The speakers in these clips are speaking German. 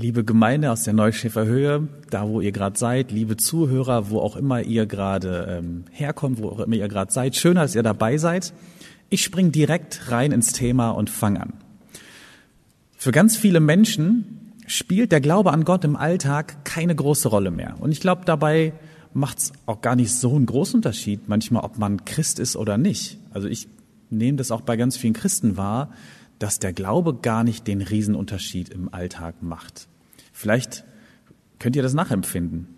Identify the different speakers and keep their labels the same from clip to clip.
Speaker 1: Liebe Gemeinde aus der Neuschäfer Höhe, da wo ihr gerade seid, liebe Zuhörer, wo auch immer ihr gerade ähm, herkommt, wo auch immer ihr gerade seid, schön, dass ihr dabei seid. Ich spring direkt rein ins Thema und fang an. Für ganz viele Menschen spielt der Glaube an Gott im Alltag keine große Rolle mehr. Und ich glaube, dabei macht es auch gar nicht so einen großen Unterschied, manchmal, ob man Christ ist oder nicht. Also ich nehme das auch bei ganz vielen Christen wahr, dass der Glaube gar nicht den Riesenunterschied im Alltag macht. Vielleicht könnt ihr das nachempfinden.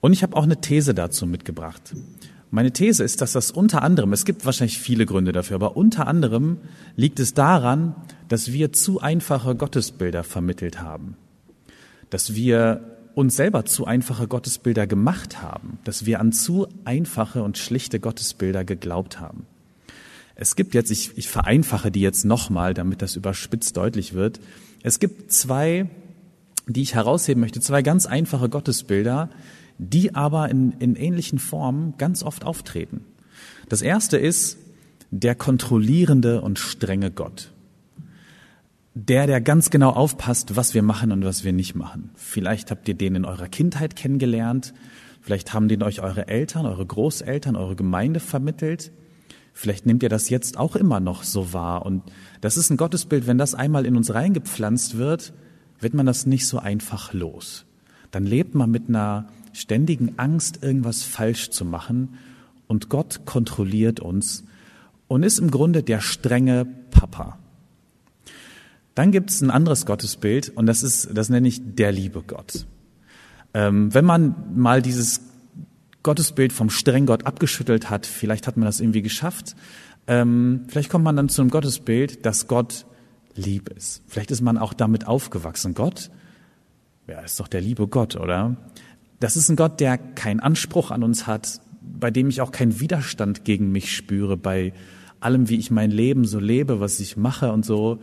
Speaker 1: Und ich habe auch eine These dazu mitgebracht. Meine These ist, dass das unter anderem, es gibt wahrscheinlich viele Gründe dafür, aber unter anderem liegt es daran, dass wir zu einfache Gottesbilder vermittelt haben. Dass wir uns selber zu einfache Gottesbilder gemacht haben. Dass wir an zu einfache und schlichte Gottesbilder geglaubt haben. Es gibt jetzt, ich, ich vereinfache die jetzt nochmal, damit das überspitzt deutlich wird. Es gibt zwei, die ich herausheben möchte, zwei ganz einfache Gottesbilder, die aber in, in ähnlichen Formen ganz oft auftreten. Das erste ist der kontrollierende und strenge Gott. Der, der ganz genau aufpasst, was wir machen und was wir nicht machen. Vielleicht habt ihr den in eurer Kindheit kennengelernt. Vielleicht haben den euch eure Eltern, eure Großeltern, eure Gemeinde vermittelt. Vielleicht nehmt ihr das jetzt auch immer noch so wahr. Und das ist ein Gottesbild, wenn das einmal in uns reingepflanzt wird, wird man das nicht so einfach los. Dann lebt man mit einer ständigen Angst, irgendwas falsch zu machen. Und Gott kontrolliert uns und ist im Grunde der strenge Papa. Dann gibt es ein anderes Gottesbild und das ist, das nenne ich der liebe Gott. Ähm, wenn man mal dieses Gottesbild vom strengen Gott abgeschüttelt hat, vielleicht hat man das irgendwie geschafft, ähm, vielleicht kommt man dann zu einem Gottesbild, dass Gott lieb ist. Vielleicht ist man auch damit aufgewachsen. Gott, ja, ist doch der liebe Gott, oder? Das ist ein Gott, der keinen Anspruch an uns hat, bei dem ich auch keinen Widerstand gegen mich spüre, bei allem, wie ich mein Leben so lebe, was ich mache und so.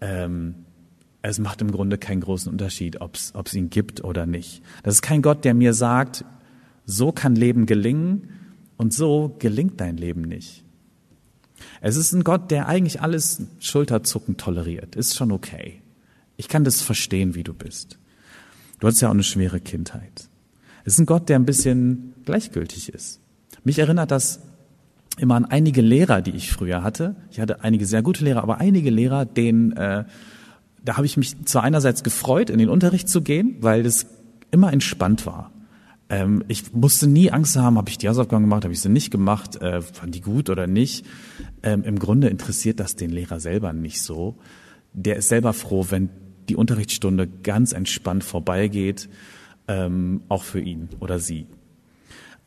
Speaker 1: Ähm, es macht im Grunde keinen großen Unterschied, ob es ihn gibt oder nicht. Das ist kein Gott, der mir sagt, so kann Leben gelingen und so gelingt dein Leben nicht. Es ist ein Gott, der eigentlich alles Schulterzucken toleriert. Ist schon okay. Ich kann das verstehen, wie du bist. Du hast ja auch eine schwere Kindheit. Es ist ein Gott, der ein bisschen gleichgültig ist. Mich erinnert das immer an einige Lehrer, die ich früher hatte. Ich hatte einige sehr gute Lehrer, aber einige Lehrer, denen äh, da habe ich mich zwar einerseits gefreut, in den Unterricht zu gehen, weil das immer entspannt war. Ähm, ich musste nie Angst haben, habe ich die Hausaufgaben gemacht, habe ich sie nicht gemacht, äh, fand die gut oder nicht. Ähm, Im Grunde interessiert das den Lehrer selber nicht so. Der ist selber froh, wenn die Unterrichtsstunde ganz entspannt vorbeigeht, ähm, auch für ihn oder sie.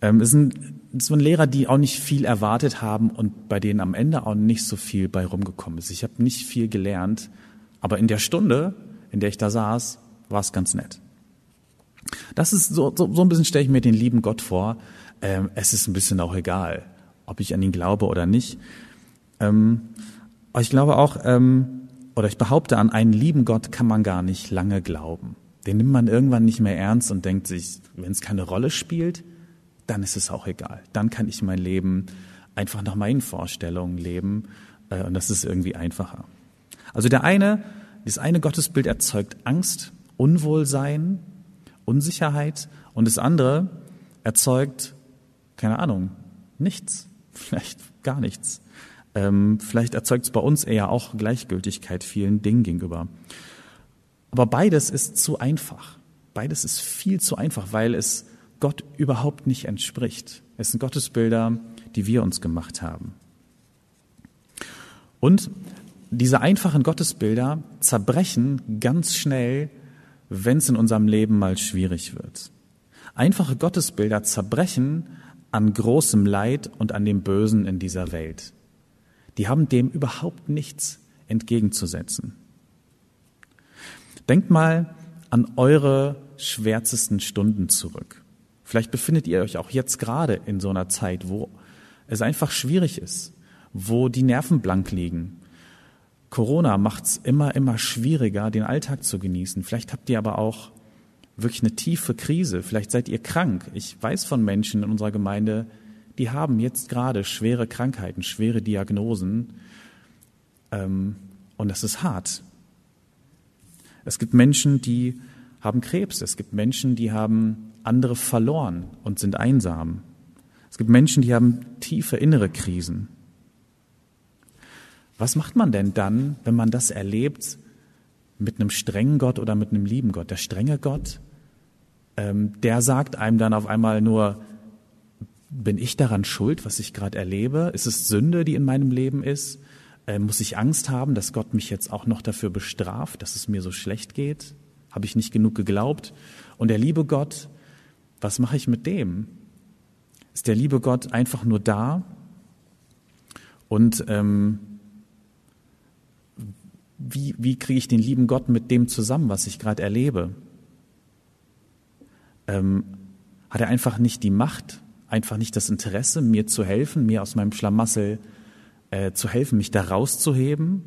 Speaker 1: Ähm, es sind, es sind Lehrer, die auch nicht viel erwartet haben und bei denen am Ende auch nicht so viel bei rumgekommen ist. Ich habe nicht viel gelernt, aber in der Stunde, in der ich da saß, war es ganz nett. Das ist so, so, so ein bisschen stelle ich mir den lieben Gott vor. Ähm, es ist ein bisschen auch egal, ob ich an ihn glaube oder nicht. Ähm, aber ich glaube auch, ähm, oder ich behaupte, an einen lieben Gott kann man gar nicht lange glauben. Den nimmt man irgendwann nicht mehr ernst und denkt sich, wenn es keine Rolle spielt, dann ist es auch egal. Dann kann ich mein Leben einfach nach meinen Vorstellungen leben äh, und das ist irgendwie einfacher. Also der eine, das eine Gottesbild erzeugt Angst, Unwohlsein, Unsicherheit und das andere erzeugt, keine Ahnung, nichts, vielleicht gar nichts. Ähm, vielleicht erzeugt es bei uns eher auch Gleichgültigkeit vielen Dingen gegenüber. Aber beides ist zu einfach. Beides ist viel zu einfach, weil es Gott überhaupt nicht entspricht. Es sind Gottesbilder, die wir uns gemacht haben. Und diese einfachen Gottesbilder zerbrechen ganz schnell wenn es in unserem Leben mal schwierig wird. Einfache Gottesbilder zerbrechen an großem Leid und an dem Bösen in dieser Welt. Die haben dem überhaupt nichts entgegenzusetzen. Denkt mal an eure schwärzesten Stunden zurück. Vielleicht befindet ihr euch auch jetzt gerade in so einer Zeit, wo es einfach schwierig ist, wo die Nerven blank liegen, Corona macht es immer, immer schwieriger, den Alltag zu genießen. Vielleicht habt ihr aber auch wirklich eine tiefe Krise. Vielleicht seid ihr krank. Ich weiß von Menschen in unserer Gemeinde, die haben jetzt gerade schwere Krankheiten, schwere Diagnosen. Ähm, und das ist hart. Es gibt Menschen, die haben Krebs. Es gibt Menschen, die haben andere verloren und sind einsam. Es gibt Menschen, die haben tiefe innere Krisen. Was macht man denn dann, wenn man das erlebt mit einem strengen Gott oder mit einem lieben Gott? Der strenge Gott, ähm, der sagt einem dann auf einmal nur, bin ich daran schuld, was ich gerade erlebe? Ist es Sünde, die in meinem Leben ist? Äh, muss ich Angst haben, dass Gott mich jetzt auch noch dafür bestraft, dass es mir so schlecht geht? Habe ich nicht genug geglaubt? Und der liebe Gott, was mache ich mit dem? Ist der liebe Gott einfach nur da? Und ähm, wie, wie kriege ich den lieben Gott mit dem zusammen, was ich gerade erlebe? Ähm, hat er einfach nicht die Macht, einfach nicht das Interesse, mir zu helfen, mir aus meinem Schlamassel äh, zu helfen, mich da rauszuheben?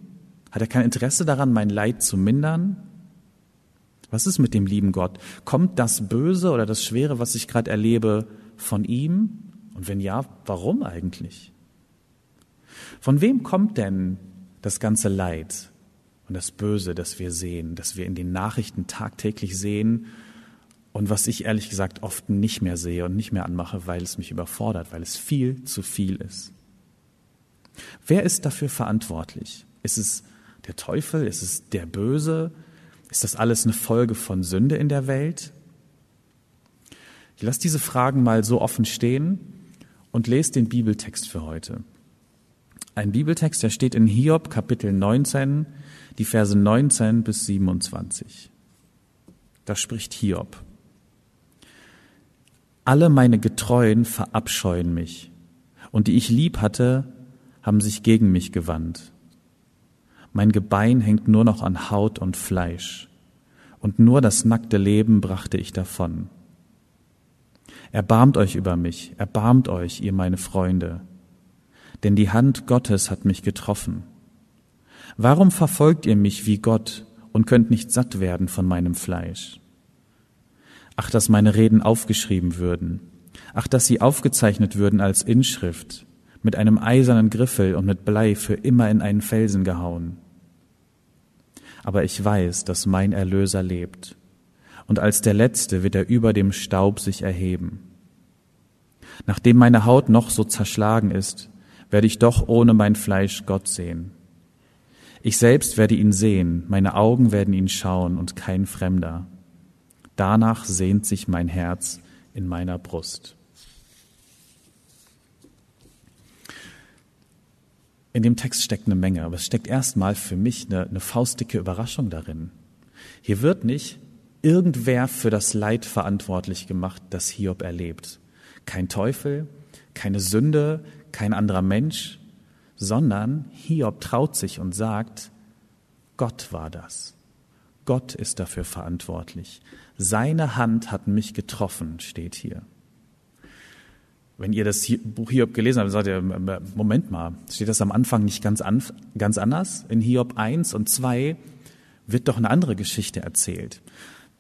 Speaker 1: Hat er kein Interesse daran, mein Leid zu mindern? Was ist mit dem lieben Gott? Kommt das Böse oder das Schwere, was ich gerade erlebe, von ihm? Und wenn ja, warum eigentlich? Von wem kommt denn das ganze Leid und das Böse, das wir sehen, das wir in den Nachrichten tagtäglich sehen und was ich ehrlich gesagt oft nicht mehr sehe und nicht mehr anmache, weil es mich überfordert, weil es viel zu viel ist? Wer ist dafür verantwortlich? Ist es der Teufel? Ist es der Böse? Ist das alles eine Folge von Sünde in der Welt? Ich lasse diese Fragen mal so offen stehen und lese den Bibeltext für heute. Ein Bibeltext, der steht in Hiob Kapitel 19, die Verse 19 bis 27. Da spricht Hiob. Alle meine Getreuen verabscheuen mich, und die ich lieb hatte, haben sich gegen mich gewandt. Mein Gebein hängt nur noch an Haut und Fleisch, und nur das nackte Leben brachte ich davon. Erbarmt euch über mich, erbarmt euch, ihr meine Freunde, denn die Hand Gottes hat mich getroffen. Warum verfolgt ihr mich wie Gott und könnt nicht satt werden von meinem Fleisch? Ach, dass meine Reden aufgeschrieben würden, ach, dass sie aufgezeichnet würden als Inschrift, mit einem eisernen Griffel und mit Blei für immer in einen Felsen gehauen. Aber ich weiß, dass mein Erlöser lebt, und als der Letzte wird er über dem Staub sich erheben. Nachdem meine Haut noch so zerschlagen ist, werde ich doch ohne mein Fleisch Gott sehen. Ich selbst werde ihn sehen, meine Augen werden ihn schauen und kein Fremder. Danach sehnt sich mein Herz in meiner Brust. In dem Text steckt eine Menge, aber es steckt erstmal für mich eine, eine faustdicke Überraschung darin. Hier wird nicht irgendwer für das Leid verantwortlich gemacht, das Hiob erlebt. Kein Teufel, keine Sünde, kein anderer Mensch, sondern Hiob traut sich und sagt, Gott war das. Gott ist dafür verantwortlich. Seine Hand hat mich getroffen, steht hier. Wenn ihr das Buch Hiob gelesen habt, sagt ihr, Moment mal, steht das am Anfang nicht ganz, an, ganz anders? In Hiob 1 und 2 wird doch eine andere Geschichte erzählt.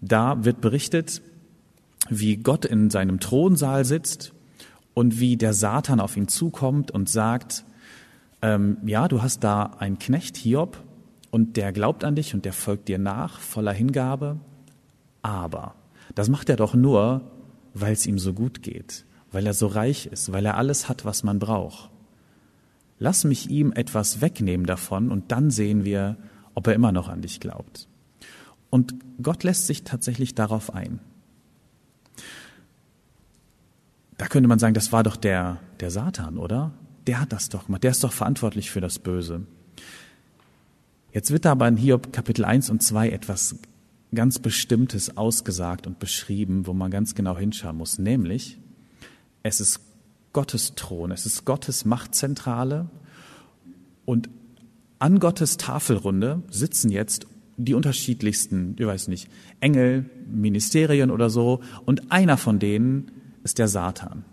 Speaker 1: Da wird berichtet, wie Gott in seinem Thronsaal sitzt und wie der Satan auf ihn zukommt und sagt, ähm, ja, du hast da einen Knecht, Hiob, und der glaubt an dich und der folgt dir nach, voller Hingabe, aber das macht er doch nur, weil es ihm so gut geht weil er so reich ist, weil er alles hat, was man braucht. Lass mich ihm etwas wegnehmen davon und dann sehen wir, ob er immer noch an dich glaubt. Und Gott lässt sich tatsächlich darauf ein. Da könnte man sagen, das war doch der, der Satan, oder? Der hat das doch gemacht, der ist doch verantwortlich für das Böse. Jetzt wird aber in Hiob Kapitel 1 und 2 etwas ganz Bestimmtes ausgesagt und beschrieben, wo man ganz genau hinschauen muss, nämlich, es ist Gottes Thron, es ist Gottes Machtzentrale und an Gottes Tafelrunde sitzen jetzt die unterschiedlichsten, ich weiß nicht, Engel, Ministerien oder so und einer von denen ist der Satan.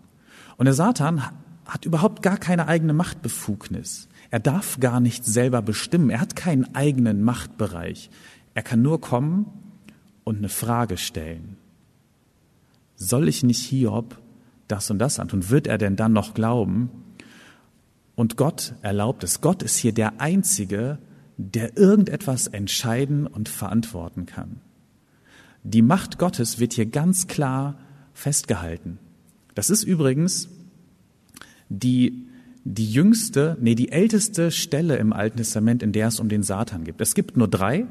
Speaker 1: Und der Satan hat überhaupt gar keine eigene Machtbefugnis. Er darf gar nicht selber bestimmen. Er hat keinen eigenen Machtbereich. Er kann nur kommen und eine Frage stellen. Soll ich nicht Hiob das und das antun, wird er denn dann noch glauben? Und Gott erlaubt es. Gott ist hier der Einzige, der irgendetwas entscheiden und verantworten kann. Die Macht Gottes wird hier ganz klar festgehalten. Das ist übrigens die, die jüngste, nee, die älteste Stelle im Alten Testament, in der es um den Satan gibt. Es gibt nur drei.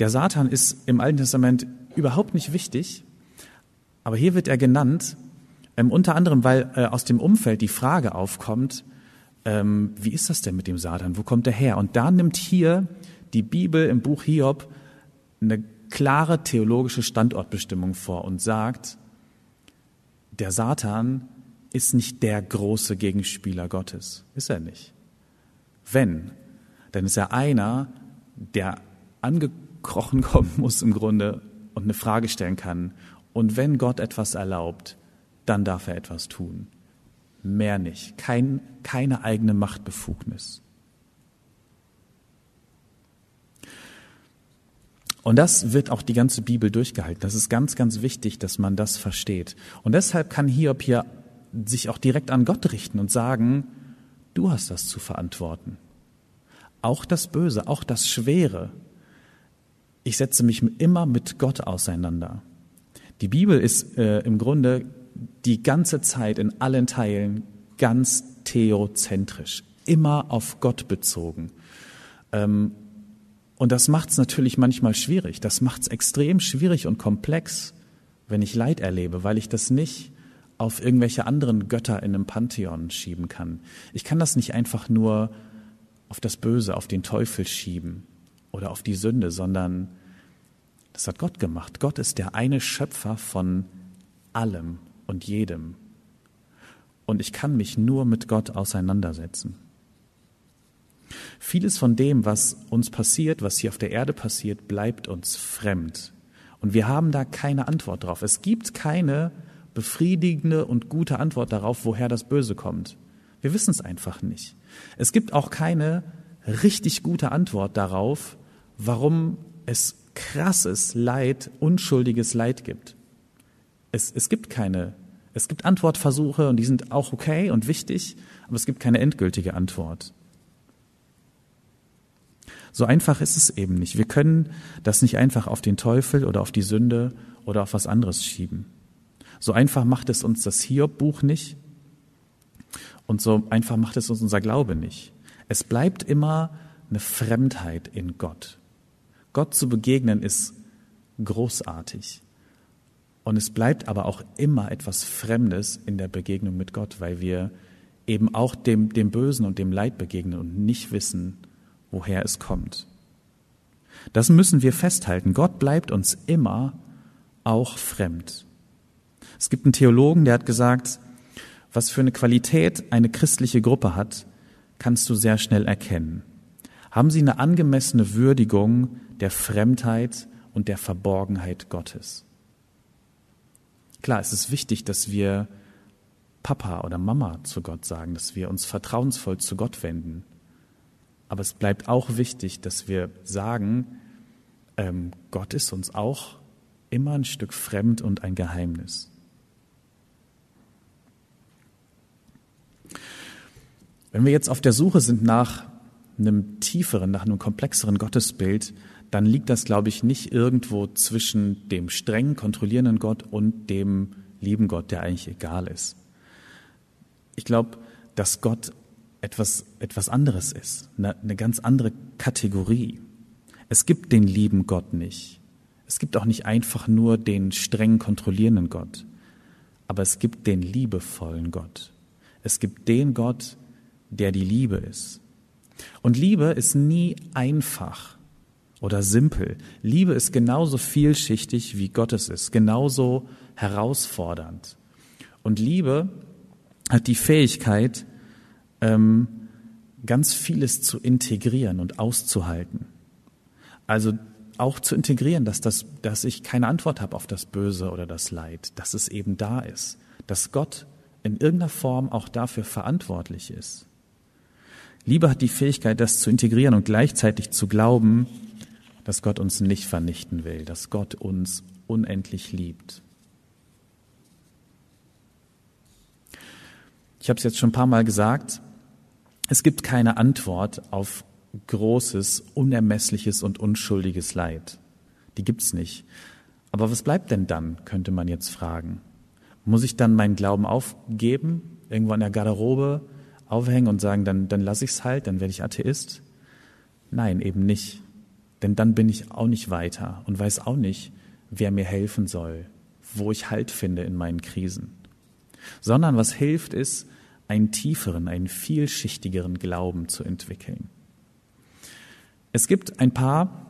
Speaker 1: Der Satan ist im Alten Testament überhaupt nicht wichtig, aber hier wird er genannt, ähm, unter anderem, weil äh, aus dem Umfeld die Frage aufkommt, ähm, wie ist das denn mit dem Satan? Wo kommt er her? Und da nimmt hier die Bibel im Buch Hiob eine klare theologische Standortbestimmung vor und sagt, der Satan ist nicht der große Gegenspieler Gottes. Ist er nicht. Wenn, dann ist er einer, der angekrochen kommen muss im Grunde und eine Frage stellen kann. Und wenn Gott etwas erlaubt, dann darf er etwas tun mehr nicht, kein, keine eigene Machtbefugnis. Und das wird auch die ganze Bibel durchgehalten. Das ist ganz, ganz wichtig, dass man das versteht. Und deshalb kann Hiob hier sich auch direkt an Gott richten und sagen, du hast das zu verantworten. Auch das Böse, auch das Schwere. Ich setze mich immer mit Gott auseinander. Die Bibel ist äh, im Grunde die ganze Zeit in allen Teilen ganz theozentrisch, immer auf Gott bezogen. Ähm, und das macht es natürlich manchmal schwierig. Das macht es extrem schwierig und komplex, wenn ich Leid erlebe, weil ich das nicht auf irgendwelche anderen Götter in einem Pantheon schieben kann. Ich kann das nicht einfach nur auf das Böse, auf den Teufel schieben oder auf die Sünde, sondern das hat Gott gemacht. Gott ist der eine Schöpfer von allem und jedem. Und ich kann mich nur mit Gott auseinandersetzen. Vieles von dem, was uns passiert, was hier auf der Erde passiert, bleibt uns fremd. Und wir haben da keine Antwort drauf. Es gibt keine befriedigende und gute Antwort darauf, woher das Böse kommt. Wir wissen es einfach nicht. Es gibt auch keine richtig gute Antwort darauf, warum es krasses Leid, unschuldiges Leid gibt. Es, es gibt keine, es gibt Antwortversuche und die sind auch okay und wichtig, aber es gibt keine endgültige Antwort. So einfach ist es eben nicht. Wir können das nicht einfach auf den Teufel oder auf die Sünde oder auf was anderes schieben. So einfach macht es uns das Hiob-Buch nicht und so einfach macht es uns unser Glaube nicht. Es bleibt immer eine Fremdheit in Gott. Gott zu begegnen ist großartig. Und es bleibt aber auch immer etwas Fremdes in der Begegnung mit Gott, weil wir eben auch dem, dem Bösen und dem Leid begegnen und nicht wissen, woher es kommt. Das müssen wir festhalten. Gott bleibt uns immer auch fremd. Es gibt einen Theologen, der hat gesagt, was für eine Qualität eine christliche Gruppe hat, kannst du sehr schnell erkennen. Haben sie eine angemessene Würdigung der Fremdheit und der Verborgenheit Gottes? Klar, es ist wichtig, dass wir Papa oder Mama zu Gott sagen, dass wir uns vertrauensvoll zu Gott wenden. Aber es bleibt auch wichtig, dass wir sagen, ähm, Gott ist uns auch immer ein Stück fremd und ein Geheimnis. Wenn wir jetzt auf der Suche sind nach einem tieferen, nach einem komplexeren Gottesbild, dann liegt das, glaube ich, nicht irgendwo zwischen dem streng kontrollierenden Gott und dem lieben Gott, der eigentlich egal ist. Ich glaube, dass Gott etwas, etwas anderes ist, eine, eine ganz andere Kategorie. Es gibt den lieben Gott nicht. Es gibt auch nicht einfach nur den streng kontrollierenden Gott, aber es gibt den liebevollen Gott. Es gibt den Gott, der die Liebe ist. Und Liebe ist nie einfach oder simpel. Liebe ist genauso vielschichtig, wie Gottes ist, genauso herausfordernd. Und Liebe hat die Fähigkeit, ähm, ganz vieles zu integrieren und auszuhalten. Also auch zu integrieren, dass, das, dass ich keine Antwort habe auf das Böse oder das Leid, dass es eben da ist, dass Gott in irgendeiner Form auch dafür verantwortlich ist. Liebe hat die Fähigkeit, das zu integrieren und gleichzeitig zu glauben, dass Gott uns nicht vernichten will, dass Gott uns unendlich liebt. Ich habe es jetzt schon ein paar Mal gesagt, es gibt keine Antwort auf großes, unermessliches und unschuldiges Leid. Die gibt's nicht. Aber was bleibt denn dann, könnte man jetzt fragen. Muss ich dann meinen Glauben aufgeben, irgendwo an der Garderobe aufhängen und sagen, dann, dann lasse ich's halt, dann werde ich Atheist? Nein, eben nicht. Denn dann bin ich auch nicht weiter und weiß auch nicht, wer mir helfen soll, wo ich Halt finde in meinen Krisen. Sondern was hilft, ist, einen tieferen, einen vielschichtigeren Glauben zu entwickeln. Es gibt ein paar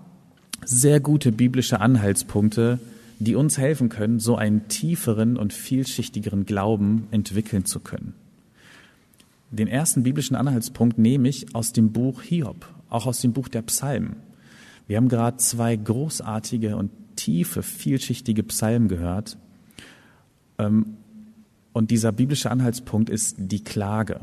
Speaker 1: sehr gute biblische Anhaltspunkte, die uns helfen können, so einen tieferen und vielschichtigeren Glauben entwickeln zu können. Den ersten biblischen Anhaltspunkt nehme ich aus dem Buch Hiob, auch aus dem Buch der Psalmen. Wir haben gerade zwei großartige und tiefe, vielschichtige Psalmen gehört. Und dieser biblische Anhaltspunkt ist die Klage.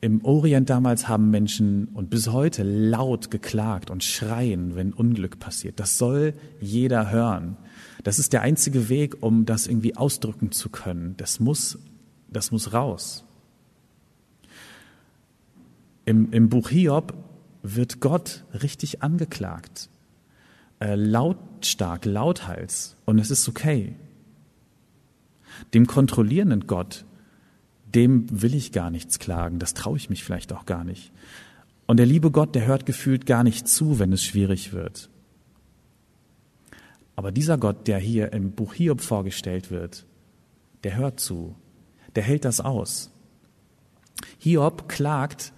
Speaker 1: Im Orient damals haben Menschen und bis heute laut geklagt und schreien, wenn Unglück passiert. Das soll jeder hören. Das ist der einzige Weg, um das irgendwie ausdrücken zu können. Das muss, das muss raus. Im, im Buch Hiob wird Gott richtig angeklagt. Äh, lautstark, lauthals. Und es ist okay. Dem kontrollierenden Gott dem will ich gar nichts klagen, das traue ich mich vielleicht auch gar nicht. Und der liebe Gott, der hört gefühlt gar nicht zu, wenn es schwierig wird. Aber dieser Gott, der hier im Buch Hiob vorgestellt wird, der hört zu, der hält das aus. Hiob klagt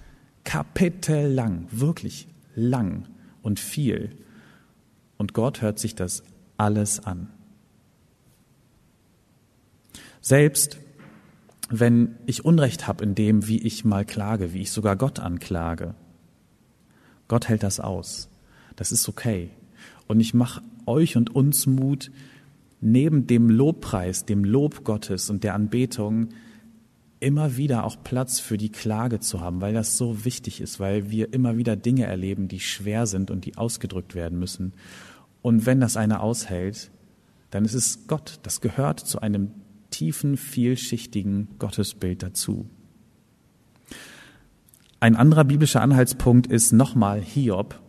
Speaker 1: kapitellang, wirklich lang und viel. Und Gott hört sich das alles an. Selbst wenn ich Unrecht habe in dem, wie ich mal klage, wie ich sogar Gott anklage. Gott hält das aus. Das ist okay. Und ich mache euch und uns Mut, neben dem Lobpreis, dem Lob Gottes und der Anbetung immer wieder auch Platz für die Klage zu haben, weil das so wichtig ist, weil wir immer wieder Dinge erleben, die schwer sind und die ausgedrückt werden müssen. Und wenn das einer aushält, dann ist es Gott. Das gehört zu einem tiefen, vielschichtigen Gottesbild dazu. Ein anderer biblischer Anhaltspunkt ist nochmal Hiob,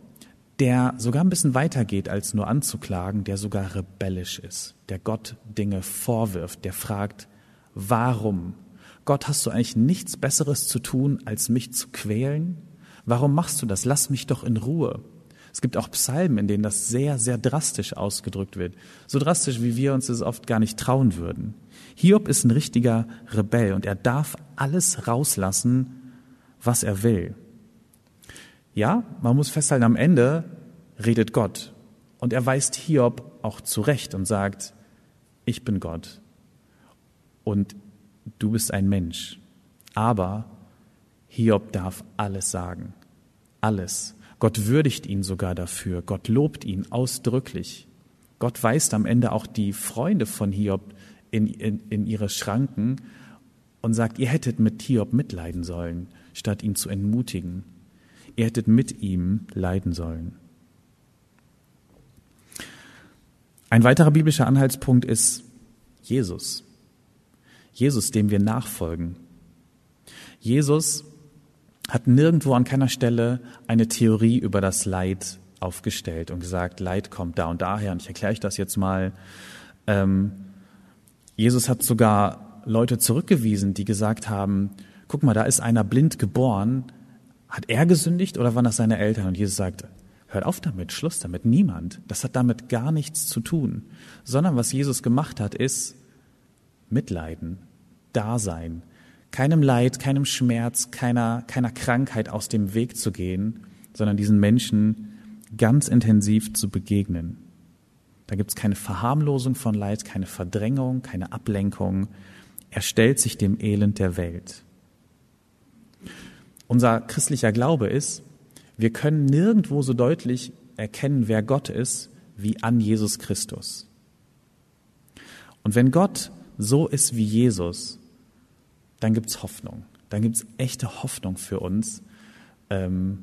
Speaker 1: der sogar ein bisschen weiter geht, als nur anzuklagen, der sogar rebellisch ist, der Gott Dinge vorwirft, der fragt, warum? Gott, hast du eigentlich nichts Besseres zu tun, als mich zu quälen? Warum machst du das? Lass mich doch in Ruhe. Es gibt auch Psalmen, in denen das sehr, sehr drastisch ausgedrückt wird. So drastisch, wie wir uns das oft gar nicht trauen würden. Hiob ist ein richtiger Rebell und er darf alles rauslassen, was er will. Ja, man muss festhalten, am Ende redet Gott und er weist Hiob auch zurecht und sagt, ich bin Gott und du bist ein Mensch. Aber Hiob darf alles sagen. Alles. Gott würdigt ihn sogar dafür. Gott lobt ihn ausdrücklich. Gott weist am Ende auch die Freunde von Hiob in, in, in ihre Schranken und sagt, ihr hättet mit Hiob mitleiden sollen, statt ihn zu entmutigen. Ihr hättet mit ihm leiden sollen. Ein weiterer biblischer Anhaltspunkt ist Jesus. Jesus, dem wir nachfolgen. Jesus hat nirgendwo an keiner Stelle eine Theorie über das Leid aufgestellt und gesagt, Leid kommt da und daher und ich erkläre euch das jetzt mal. Ähm, Jesus hat sogar Leute zurückgewiesen, die gesagt haben, guck mal, da ist einer blind geboren. Hat er gesündigt oder waren das seine Eltern? Und Jesus sagt, hört auf damit, Schluss damit, niemand. Das hat damit gar nichts zu tun. Sondern was Jesus gemacht hat, ist Mitleiden, Dasein, keinem Leid, keinem Schmerz, keiner, keiner Krankheit aus dem Weg zu gehen, sondern diesen Menschen ganz intensiv zu begegnen. Da gibt es keine Verharmlosung von Leid, keine Verdrängung, keine Ablenkung. Er stellt sich dem Elend der Welt. Unser christlicher Glaube ist, wir können nirgendwo so deutlich erkennen, wer Gott ist, wie an Jesus Christus. Und wenn Gott so ist wie Jesus, dann gibt es Hoffnung. Dann gibt es echte Hoffnung für uns, ähm,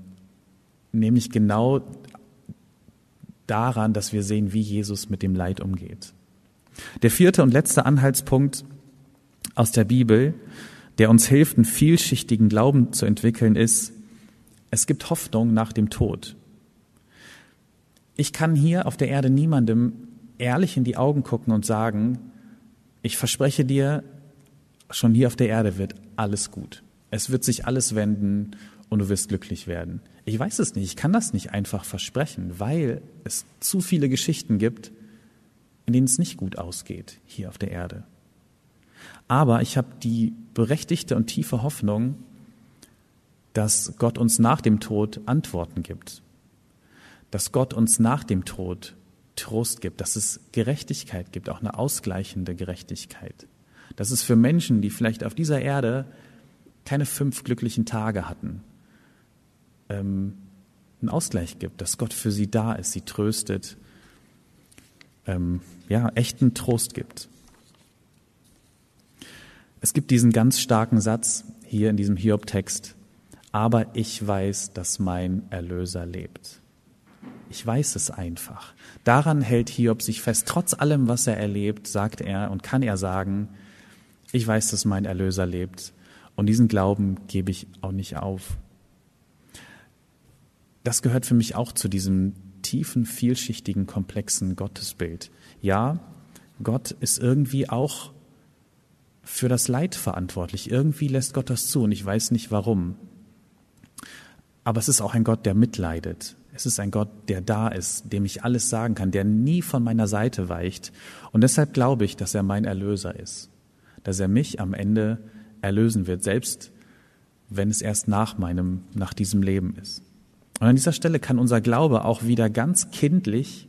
Speaker 1: nämlich genau daran, dass wir sehen, wie Jesus mit dem Leid umgeht. Der vierte und letzte Anhaltspunkt aus der Bibel, der uns hilft, einen vielschichtigen Glauben zu entwickeln, ist, es gibt Hoffnung nach dem Tod. Ich kann hier auf der Erde niemandem ehrlich in die Augen gucken und sagen, ich verspreche dir, schon hier auf der Erde wird alles gut. Es wird sich alles wenden und du wirst glücklich werden. Ich weiß es nicht, ich kann das nicht einfach versprechen, weil es zu viele Geschichten gibt, in denen es nicht gut ausgeht hier auf der Erde. Aber ich habe die berechtigte und tiefe Hoffnung, dass Gott uns nach dem Tod Antworten gibt, dass Gott uns nach dem Tod Trost gibt, dass es Gerechtigkeit gibt, auch eine ausgleichende Gerechtigkeit, dass es für Menschen, die vielleicht auf dieser Erde keine fünf glücklichen Tage hatten, ähm, einen Ausgleich gibt, dass Gott für sie da ist, sie tröstet, ähm, ja, echten Trost gibt. Es gibt diesen ganz starken Satz hier in diesem Hiob-Text, aber ich weiß, dass mein Erlöser lebt. Ich weiß es einfach. Daran hält Hiob sich fest. Trotz allem, was er erlebt, sagt er und kann er sagen, ich weiß, dass mein Erlöser lebt. Und diesen Glauben gebe ich auch nicht auf. Das gehört für mich auch zu diesem tiefen, vielschichtigen, komplexen Gottesbild. Ja, Gott ist irgendwie auch für das Leid verantwortlich. Irgendwie lässt Gott das zu und ich weiß nicht warum. Aber es ist auch ein Gott, der mitleidet. Es ist ein Gott, der da ist, dem ich alles sagen kann, der nie von meiner Seite weicht. Und deshalb glaube ich, dass er mein Erlöser ist. Dass er mich am Ende erlösen wird, selbst wenn es erst nach meinem, nach diesem Leben ist. Und an dieser Stelle kann unser Glaube auch wieder ganz kindlich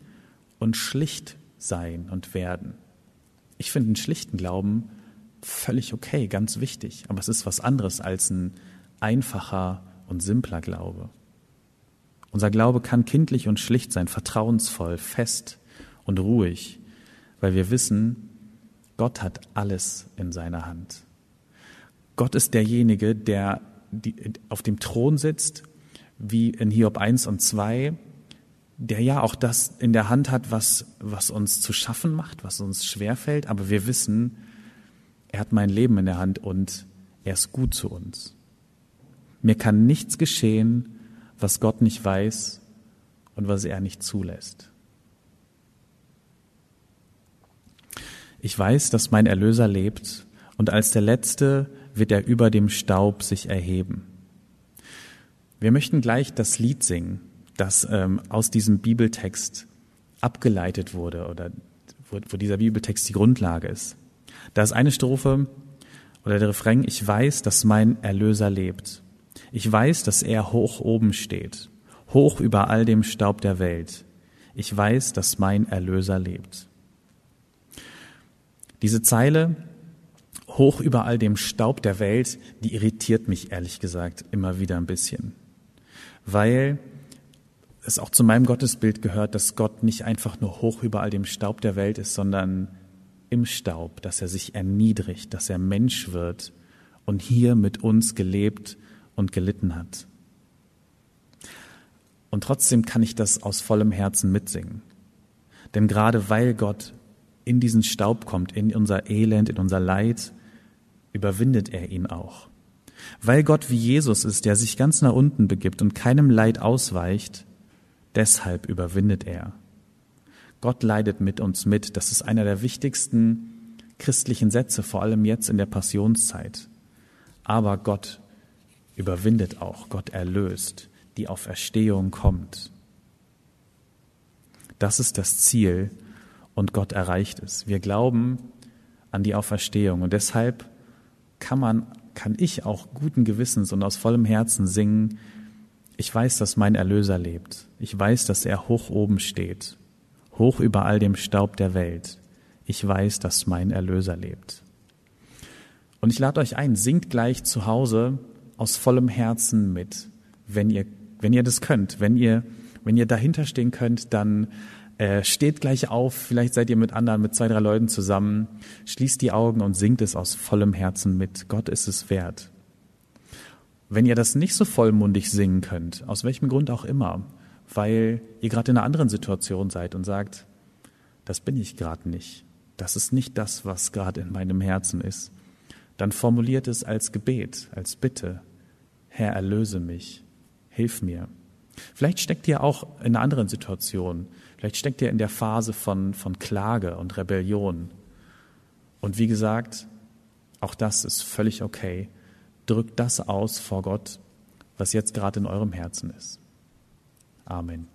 Speaker 1: und schlicht sein und werden. Ich finde einen schlichten Glauben völlig okay, ganz wichtig, aber es ist was anderes als ein einfacher und simpler Glaube. Unser Glaube kann kindlich und schlicht sein, vertrauensvoll, fest und ruhig, weil wir wissen, Gott hat alles in seiner Hand. Gott ist derjenige, der auf dem Thron sitzt, wie in Hiob 1 und 2, der ja auch das in der Hand hat, was, was uns zu schaffen macht, was uns schwerfällt, aber wir wissen, er hat mein Leben in der Hand und er ist gut zu uns. Mir kann nichts geschehen, was Gott nicht weiß und was er nicht zulässt. Ich weiß, dass mein Erlöser lebt und als der Letzte wird er über dem Staub sich erheben. Wir möchten gleich das Lied singen, das ähm, aus diesem Bibeltext abgeleitet wurde oder wo, wo dieser Bibeltext die Grundlage ist. Da ist eine Strophe oder der Refrain, ich weiß, dass mein Erlöser lebt. Ich weiß, dass er hoch oben steht, hoch über all dem Staub der Welt. Ich weiß, dass mein Erlöser lebt. Diese Zeile, hoch über all dem Staub der Welt, die irritiert mich ehrlich gesagt immer wieder ein bisschen, weil es auch zu meinem Gottesbild gehört, dass Gott nicht einfach nur hoch über all dem Staub der Welt ist, sondern im Staub, dass er sich erniedrigt, dass er Mensch wird und hier mit uns gelebt und gelitten hat. Und trotzdem kann ich das aus vollem Herzen mitsingen. Denn gerade weil Gott in diesen Staub kommt, in unser Elend, in unser Leid, überwindet er ihn auch. Weil Gott wie Jesus ist, der sich ganz nach unten begibt und keinem Leid ausweicht, deshalb überwindet er. Gott leidet mit uns mit. Das ist einer der wichtigsten christlichen Sätze, vor allem jetzt in der Passionszeit. Aber Gott überwindet auch, Gott erlöst, die Auferstehung kommt. Das ist das Ziel und Gott erreicht es. Wir glauben an die Auferstehung und deshalb kann man, kann ich auch guten Gewissens und aus vollem Herzen singen, ich weiß, dass mein Erlöser lebt. Ich weiß, dass er hoch oben steht hoch über all dem Staub der Welt. Ich weiß, dass mein Erlöser lebt. Und ich lade euch ein, singt gleich zu Hause aus vollem Herzen mit, wenn ihr, wenn ihr das könnt. Wenn ihr, wenn ihr dahinter stehen könnt, dann äh, steht gleich auf. Vielleicht seid ihr mit anderen, mit zwei, drei Leuten zusammen. Schließt die Augen und singt es aus vollem Herzen mit. Gott ist es wert. Wenn ihr das nicht so vollmundig singen könnt, aus welchem Grund auch immer, weil ihr gerade in einer anderen Situation seid und sagt, das bin ich gerade nicht. Das ist nicht das, was gerade in meinem Herzen ist. dann formuliert es als Gebet, als Bitte. Herr, erlöse mich, hilf mir. Vielleicht steckt ihr auch in einer anderen Situation. Vielleicht steckt ihr in der Phase von, von Klage und Rebellion. Und wie gesagt, auch das ist völlig okay. Drückt das aus vor Gott, was jetzt gerade in eurem Herzen ist. Amen.